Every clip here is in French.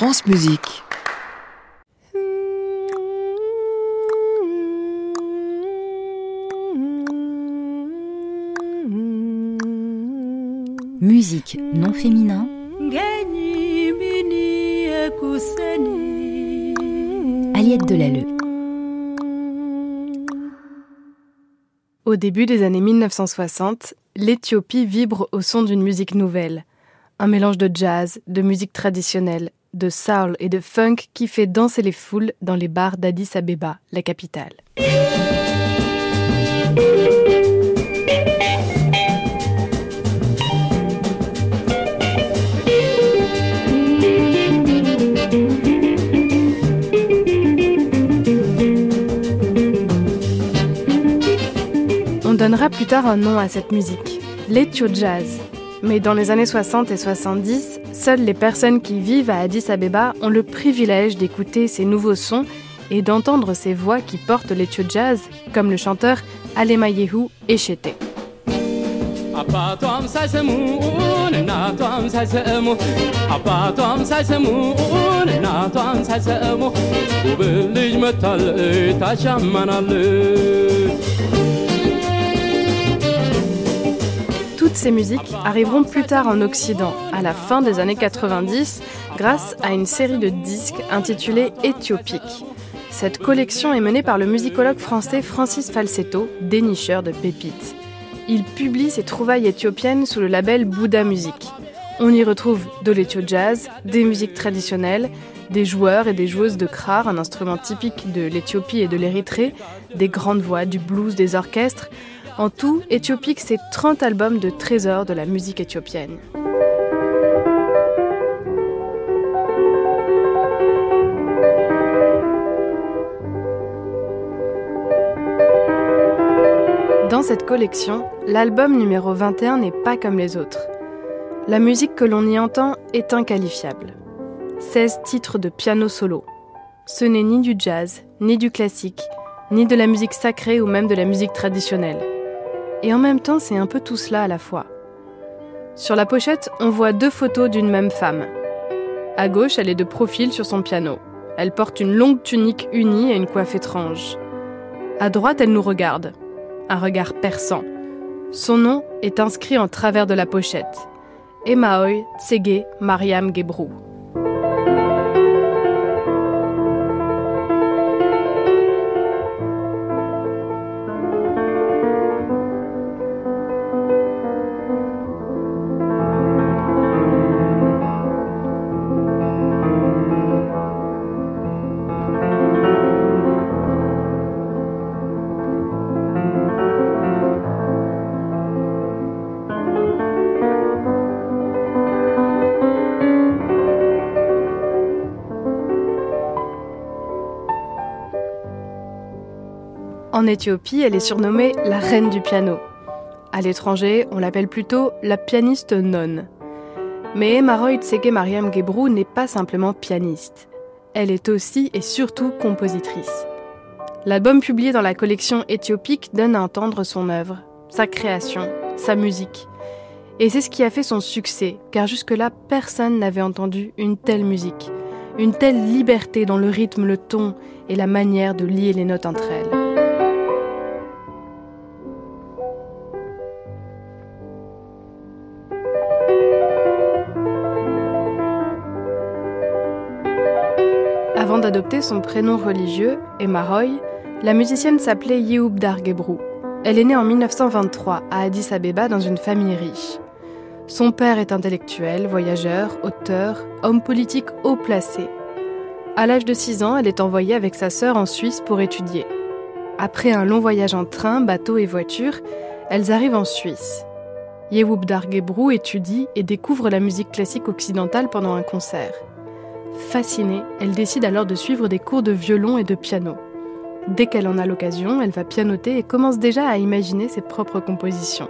France Musique. Musique non féminin. Aliette Delalleux. Au début des années 1960, l'Éthiopie vibre au son d'une musique nouvelle. Un mélange de jazz, de musique traditionnelle, de soul et de funk qui fait danser les foules dans les bars d'Addis Abeba, la capitale. On donnera plus tard un nom à cette musique, l'Ethio Jazz. Mais dans les années 60 et 70, seules les personnes qui vivent à Addis Abeba ont le privilège d'écouter ces nouveaux sons et d'entendre ces voix qui portent l'Ethio Jazz, comme le chanteur Alemayehu Echete. አባቷም ሳይሰሙን እናቷም ሳይሰሙ አባቷም ሳይሰሙን እናቷም ሳይሰሙ ውብ ልጅ መታለች ታሻማናለች Toutes ces musiques arriveront plus tard en Occident, à la fin des années 90, grâce à une série de disques intitulée Éthiopique. Cette collection est menée par le musicologue français Francis Falsetto, dénicheur de pépites. Il publie ses trouvailles éthiopiennes sous le label Bouddha Music. On y retrouve de l'éthio jazz, des musiques traditionnelles, des joueurs et des joueuses de krar, un instrument typique de l'Éthiopie et de l'Érythrée, des grandes voix, du blues, des orchestres. En tout, Éthiopique, c'est 30 albums de trésors de la musique éthiopienne. Dans cette collection, l'album numéro 21 n'est pas comme les autres. La musique que l'on y entend est inqualifiable. 16 titres de piano solo. Ce n'est ni du jazz, ni du classique, ni de la musique sacrée ou même de la musique traditionnelle. Et en même temps, c'est un peu tout cela à la fois. Sur la pochette, on voit deux photos d'une même femme. À gauche, elle est de profil sur son piano. Elle porte une longue tunique unie et une coiffe étrange. À droite, elle nous regarde. Un regard perçant. Son nom est inscrit en travers de la pochette. Emaoy Tsege Mariam Gebrou. En Éthiopie, elle est surnommée la reine du piano. À l'étranger, on l'appelle plutôt la pianiste nonne. Mais Emaroy Tsege Mariam Gebrou n'est pas simplement pianiste. Elle est aussi et surtout compositrice. L'album publié dans la collection éthiopique donne à entendre son œuvre, sa création, sa musique. Et c'est ce qui a fait son succès, car jusque-là, personne n'avait entendu une telle musique, une telle liberté dans le rythme, le ton et la manière de lier les notes entre elles. Son prénom religieux, Emaroy, la musicienne s'appelait Yehoub Dargebrou. Elle est née en 1923 à Addis Abeba dans une famille riche. Son père est intellectuel, voyageur, auteur, homme politique haut placé. À l'âge de 6 ans, elle est envoyée avec sa sœur en Suisse pour étudier. Après un long voyage en train, bateau et voiture, elles arrivent en Suisse. Yehoub Dargebrou étudie et découvre la musique classique occidentale pendant un concert. Fascinée, elle décide alors de suivre des cours de violon et de piano. Dès qu'elle en a l'occasion, elle va pianoter et commence déjà à imaginer ses propres compositions.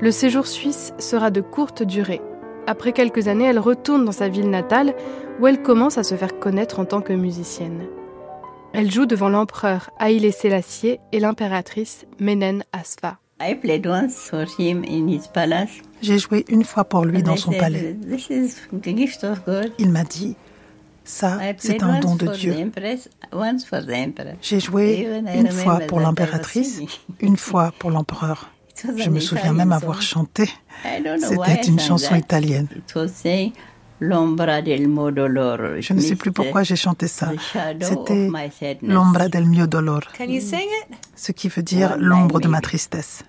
Le séjour suisse sera de courte durée. Après quelques années, elle retourne dans sa ville natale où elle commence à se faire connaître en tant que musicienne. Elle joue devant l'empereur Haïlé Sélassié et l'impératrice Menen Asfa. J'ai joué une fois pour lui dans son palais. Il m'a dit, ça, c'est un don de Dieu. J'ai joué une fois pour l'impératrice, une fois pour l'empereur. Je me souviens même avoir chanté. C'était une chanson italienne. Je ne sais plus pourquoi j'ai chanté ça. C'était L'ombra del mio dolor. Ce qui veut dire l'ombre de ma tristesse.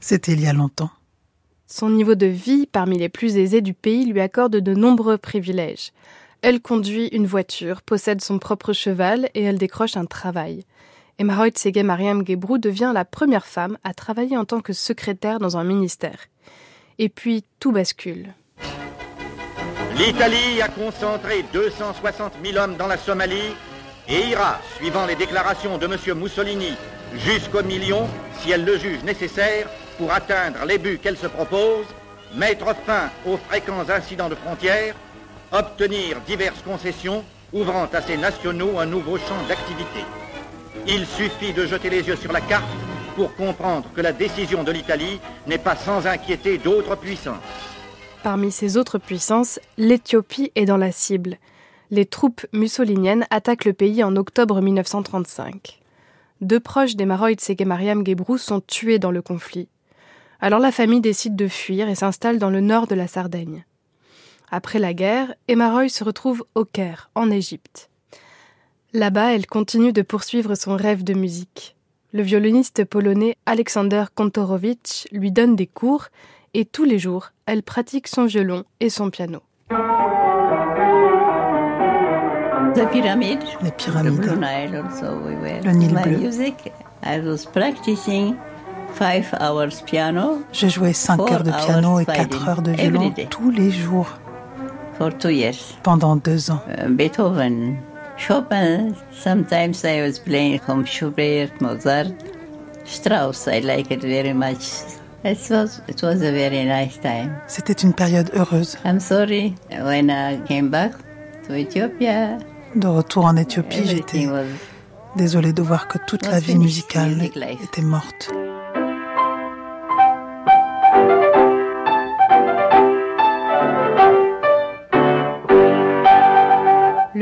C'était il y a longtemps. Son niveau de vie, parmi les plus aisés du pays, lui accorde de nombreux privilèges. Elle conduit une voiture, possède son propre cheval et elle décroche un travail. Emma Tsege Mariam Gebrou devient la première femme à travailler en tant que secrétaire dans un ministère. Et puis tout bascule. L'Italie a concentré 260 000 hommes dans la Somalie et ira, suivant les déclarations de M. Mussolini, jusqu'au million, si elle le juge nécessaire, pour atteindre les buts qu'elle se propose, mettre fin aux fréquents incidents de frontières, obtenir diverses concessions ouvrant à ses nationaux un nouveau champ d'activité. Il suffit de jeter les yeux sur la carte pour comprendre que la décision de l'Italie n'est pas sans inquiéter d'autres puissances. Parmi ces autres puissances, l'Éthiopie est dans la cible. Les troupes mussoliniennes attaquent le pays en octobre 1935. Deux proches des Maroïdes Mariam Gebrou sont tués dans le conflit. Alors la famille décide de fuir et s'installe dans le nord de la Sardaigne. Après la guerre, Emma se retrouve au Caire, en Égypte. Là-bas, elle continue de poursuivre son rêve de musique. Le violoniste polonais Aleksander Kontorowicz lui donne des cours et tous les jours, elle pratique son violon et son piano. Les pyramides, le Nil bleu. Je jouais 5 heures de piano et 4 heures de violon tous les jours pendant deux ans. Uh, Beethoven, Chopin, sometimes I was playing from Schubert, Mozart, Strauss, I like it very much. It was, it was a very nice time. C'était une période heureuse. I'm sorry, when I came back to Ethiopia, de retour en Éthiopie, j'étais désolée de voir que toute la vie musicale était morte.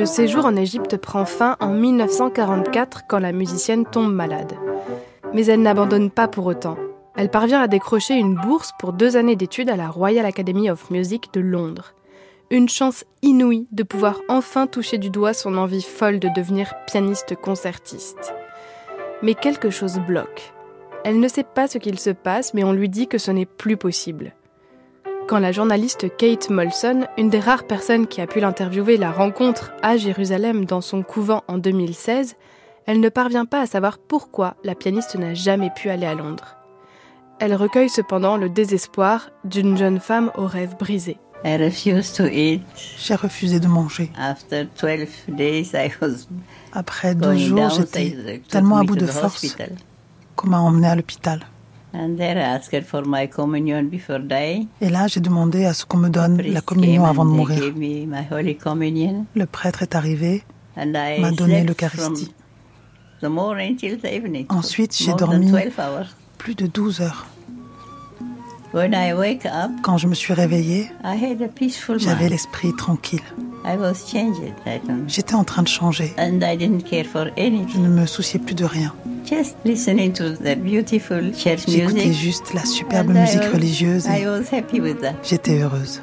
Le séjour en Égypte prend fin en 1944 quand la musicienne tombe malade. Mais elle n'abandonne pas pour autant. Elle parvient à décrocher une bourse pour deux années d'études à la Royal Academy of Music de Londres. Une chance inouïe de pouvoir enfin toucher du doigt son envie folle de devenir pianiste concertiste. Mais quelque chose bloque. Elle ne sait pas ce qu'il se passe, mais on lui dit que ce n'est plus possible. Quand la journaliste Kate Molson, une des rares personnes qui a pu l'interviewer, la rencontre à Jérusalem dans son couvent en 2016, elle ne parvient pas à savoir pourquoi la pianiste n'a jamais pu aller à Londres. Elle recueille cependant le désespoir d'une jeune femme aux rêves brisés. J'ai refusé de manger. Après 12 jours, j'étais tellement à bout de force qu'on m'a emmené à l'hôpital. Et là, j'ai demandé à ce qu'on me donne la communion avant de mourir. Le prêtre est arrivé, m'a donné l'Eucharistie. Ensuite, j'ai dormi plus de 12 heures. Quand je me suis réveillée, j'avais l'esprit tranquille. J'étais en train de changer. Je ne me souciais plus de rien. J'écoutais juste la superbe musique religieuse j'étais heureuse.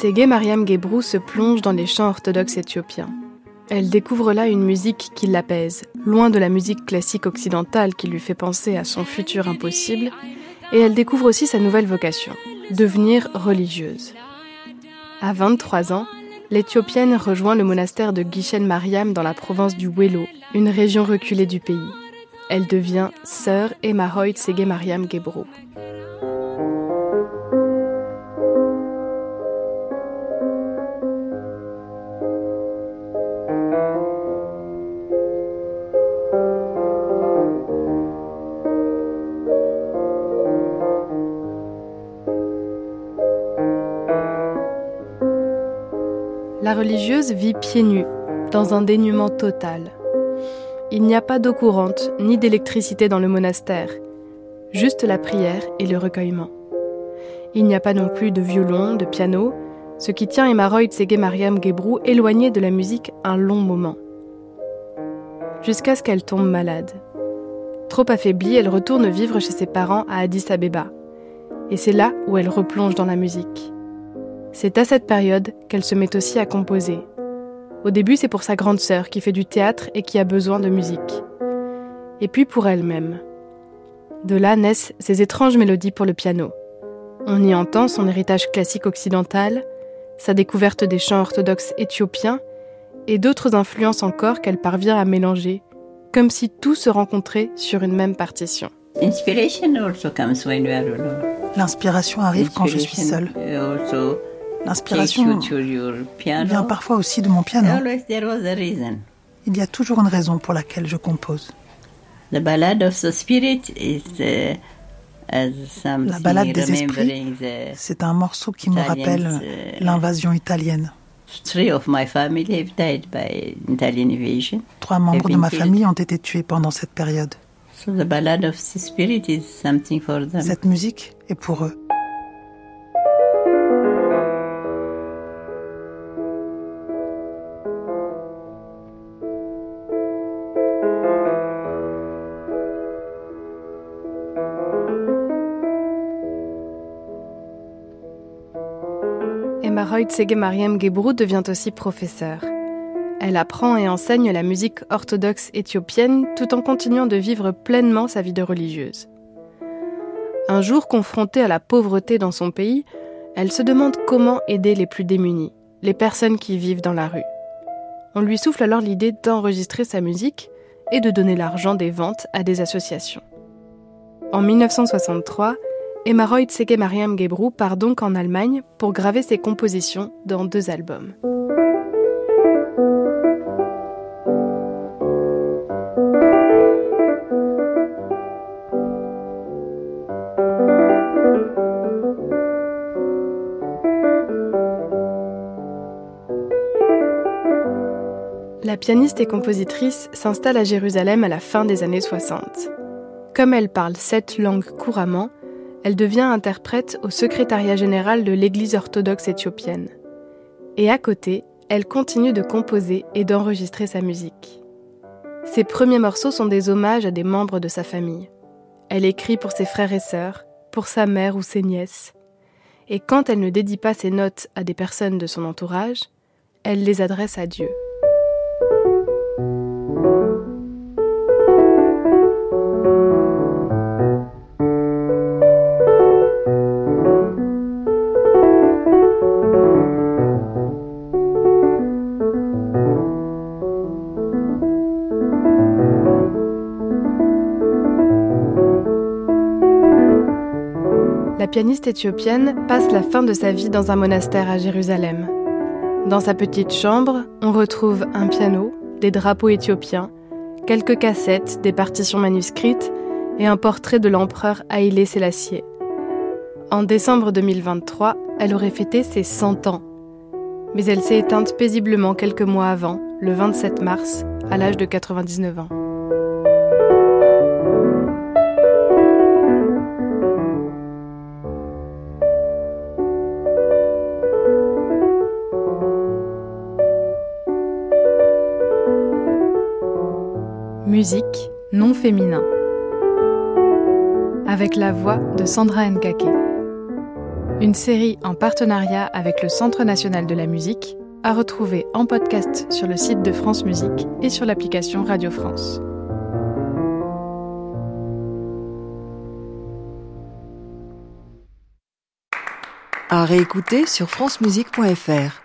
Ségué Mariam Gebrou se plonge dans les chants orthodoxes éthiopiens. Elle découvre là une musique qui l'apaise, loin de la musique classique occidentale qui lui fait penser à son futur impossible, et elle découvre aussi sa nouvelle vocation, devenir religieuse. À 23 ans, l'Éthiopienne rejoint le monastère de Gishen Mariam dans la province du Welo, une région reculée du pays. Elle devient sœur Emahoit Sege Mariam Gebro. Religieuse vit pieds nus, dans un dénuement total. Il n'y a pas d'eau courante ni d'électricité dans le monastère, juste la prière et le recueillement. Il n'y a pas non plus de violon, de piano, ce qui tient Emaroy Tsege Mariam Gebrou éloignée de la musique un long moment. Jusqu'à ce qu'elle tombe malade. Trop affaiblie, elle retourne vivre chez ses parents à Addis Abeba. Et c'est là où elle replonge dans la musique. C'est à cette période qu'elle se met aussi à composer. Au début, c'est pour sa grande sœur qui fait du théâtre et qui a besoin de musique. Et puis pour elle-même. De là naissent ces étranges mélodies pour le piano. On y entend son héritage classique occidental, sa découverte des chants orthodoxes éthiopiens et d'autres influences encore qu'elle parvient à mélanger, comme si tout se rencontrait sur une même partition. L'inspiration arrive quand je suis seule. L'inspiration vient parfois aussi de mon piano. Il y a toujours une raison pour laquelle je compose. La balade des esprits, c'est un morceau qui me rappelle uh, l'invasion italienne. Trois membres de ma famille ont été tués pendant cette période. Cette musique est pour eux. Tsege Mariam devient aussi professeure. Elle apprend et enseigne la musique orthodoxe éthiopienne tout en continuant de vivre pleinement sa vie de religieuse. Un jour confrontée à la pauvreté dans son pays, elle se demande comment aider les plus démunis, les personnes qui vivent dans la rue. On lui souffle alors l'idée d'enregistrer sa musique et de donner l'argent des ventes à des associations. En 1963, Emaroy Tsege Mariam Gebrou part donc en Allemagne pour graver ses compositions dans deux albums. La pianiste et compositrice s'installe à Jérusalem à la fin des années 60. Comme elle parle sept langues couramment, elle devient interprète au secrétariat général de l'Église orthodoxe éthiopienne. Et à côté, elle continue de composer et d'enregistrer sa musique. Ses premiers morceaux sont des hommages à des membres de sa famille. Elle écrit pour ses frères et sœurs, pour sa mère ou ses nièces. Et quand elle ne dédie pas ses notes à des personnes de son entourage, elle les adresse à Dieu. Pianiste éthiopienne passe la fin de sa vie dans un monastère à Jérusalem. Dans sa petite chambre, on retrouve un piano, des drapeaux éthiopiens, quelques cassettes, des partitions manuscrites et un portrait de l'empereur Haïlé Sélassié. En décembre 2023, elle aurait fêté ses 100 ans. Mais elle s'est éteinte paisiblement quelques mois avant, le 27 mars, à l'âge de 99 ans. Musique non féminin. Avec la voix de Sandra Nkake. Une série en partenariat avec le Centre national de la musique, à retrouver en podcast sur le site de France Musique et sur l'application Radio France. À réécouter sur francemusique.fr.